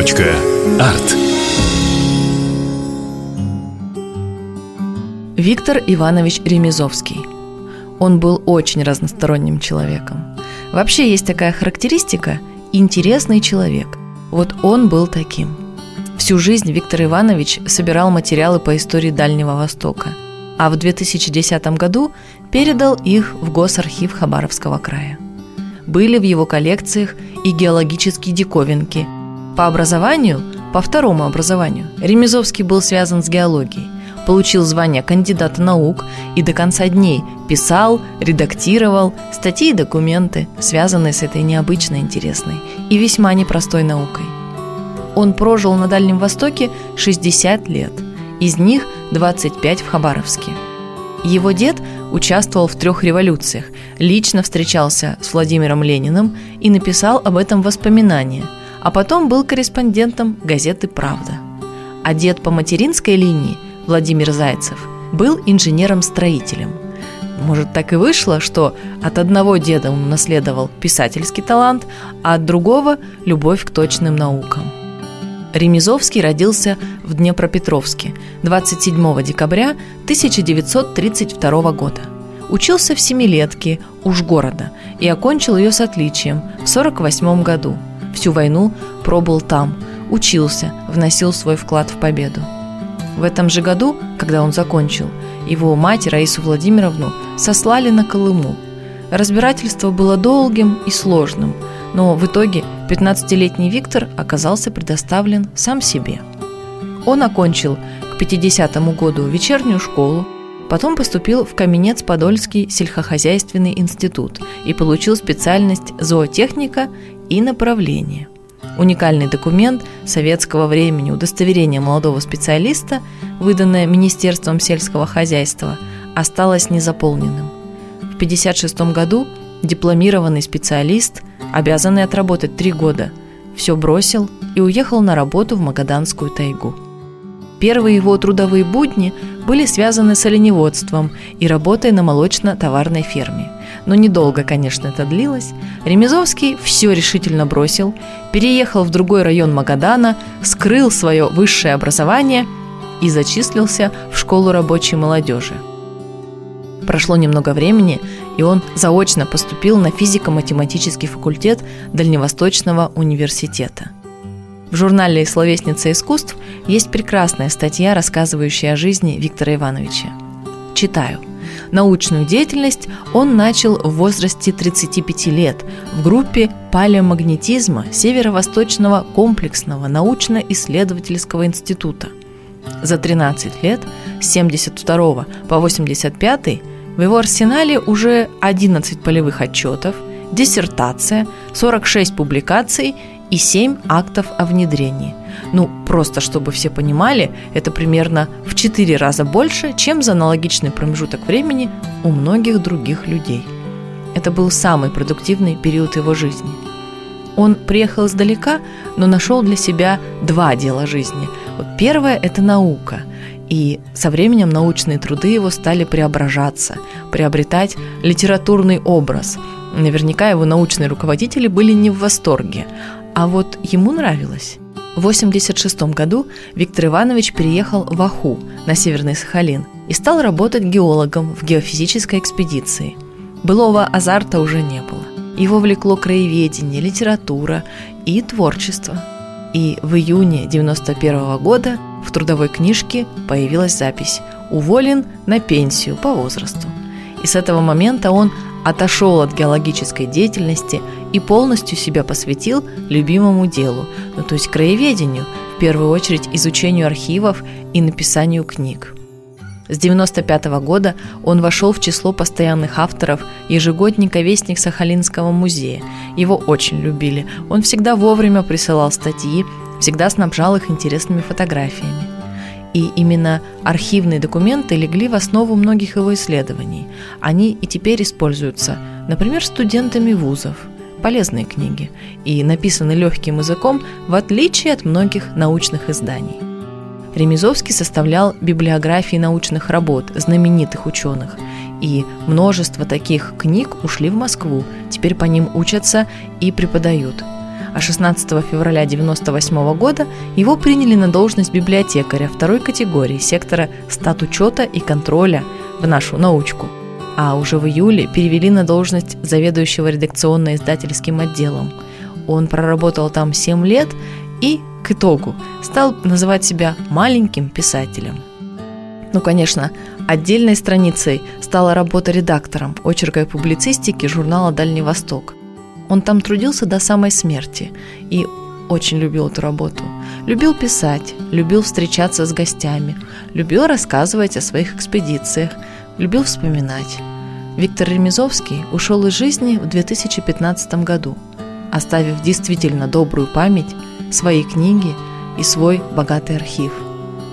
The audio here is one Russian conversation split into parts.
Арт. Виктор Иванович Ремезовский. Он был очень разносторонним человеком. Вообще есть такая характеристика – интересный человек. Вот он был таким. Всю жизнь Виктор Иванович собирал материалы по истории Дальнего Востока, а в 2010 году передал их в Госархив Хабаровского края. Были в его коллекциях и геологические диковинки. По образованию, по второму образованию, Ремезовский был связан с геологией, получил звание кандидата наук и до конца дней писал, редактировал статьи и документы, связанные с этой необычной, интересной и весьма непростой наукой. Он прожил на Дальнем Востоке 60 лет, из них 25 в Хабаровске. Его дед участвовал в трех революциях, лично встречался с Владимиром Лениным и написал об этом воспоминания, а потом был корреспондентом газеты «Правда». А дед по материнской линии, Владимир Зайцев, был инженером-строителем. Может, так и вышло, что от одного деда он унаследовал писательский талант, а от другого – любовь к точным наукам – Ремезовский родился в Днепропетровске 27 декабря 1932 года. Учился в семилетке уж города и окончил ее с отличием в 1948 году. Всю войну пробыл там, учился, вносил свой вклад в победу. В этом же году, когда он закончил, его мать Раису Владимировну сослали на Колыму. Разбирательство было долгим и сложным – но в итоге 15-летний Виктор оказался предоставлен сам себе. Он окончил к 50 году вечернюю школу, потом поступил в Каменец-Подольский сельскохозяйственный институт и получил специальность зоотехника и направление. Уникальный документ советского времени удостоверение молодого специалиста, выданное Министерством сельского хозяйства, осталось незаполненным. В 1956 году дипломированный специалист – обязанный отработать три года, все бросил и уехал на работу в Магаданскую тайгу. Первые его трудовые будни были связаны с оленеводством и работой на молочно-товарной ферме. Но недолго, конечно, это длилось. Ремезовский все решительно бросил, переехал в другой район Магадана, скрыл свое высшее образование и зачислился в школу рабочей молодежи – Прошло немного времени, и он заочно поступил на физико-математический факультет Дальневосточного университета. В журнале «Словесница искусств» есть прекрасная статья, рассказывающая о жизни Виктора Ивановича. Читаю. Научную деятельность он начал в возрасте 35 лет в группе палеомагнетизма Северо-Восточного комплексного научно-исследовательского института. За 13 лет с 72 по 85 в его арсенале уже 11 полевых отчетов, диссертация, 46 публикаций и 7 актов о внедрении. Ну, просто чтобы все понимали, это примерно в 4 раза больше, чем за аналогичный промежуток времени у многих других людей. Это был самый продуктивный период его жизни. Он приехал издалека, но нашел для себя два дела жизни. Вот первое – это наука – и со временем научные труды его стали преображаться, приобретать литературный образ. Наверняка его научные руководители были не в восторге, а вот ему нравилось. В 1986 году Виктор Иванович переехал в Аху на Северный Сахалин и стал работать геологом в геофизической экспедиции. Былого азарта уже не было. Его влекло краеведение, литература и творчество. И в июне 1991 года в трудовой книжке появилась запись «Уволен на пенсию по возрасту». И с этого момента он отошел от геологической деятельности и полностью себя посвятил любимому делу, ну то есть краеведению, в первую очередь изучению архивов и написанию книг. С 1995 года он вошел в число постоянных авторов ежегодника «Вестник Сахалинского музея». Его очень любили. Он всегда вовремя присылал статьи, всегда снабжал их интересными фотографиями. И именно архивные документы легли в основу многих его исследований. Они и теперь используются, например, студентами вузов. Полезные книги и написаны легким языком, в отличие от многих научных изданий. Ремезовский составлял библиографии научных работ знаменитых ученых, и множество таких книг ушли в Москву, теперь по ним учатся и преподают – а 16 февраля 1998 года его приняли на должность библиотекаря второй категории сектора статучета и контроля в нашу научку. А уже в июле перевели на должность заведующего редакционно-издательским отделом. Он проработал там 7 лет и к итогу стал называть себя маленьким писателем. Ну, конечно, отдельной страницей стала работа редактором очерка и публицистики журнала «Дальний Восток». Он там трудился до самой смерти и очень любил эту работу. Любил писать, любил встречаться с гостями, любил рассказывать о своих экспедициях, любил вспоминать. Виктор Ремезовский ушел из жизни в 2015 году, оставив действительно добрую память, свои книги и свой богатый архив.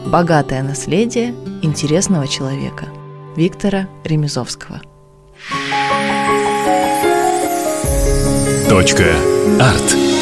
Богатое наследие интересного человека Виктора Ремезовского. Арт.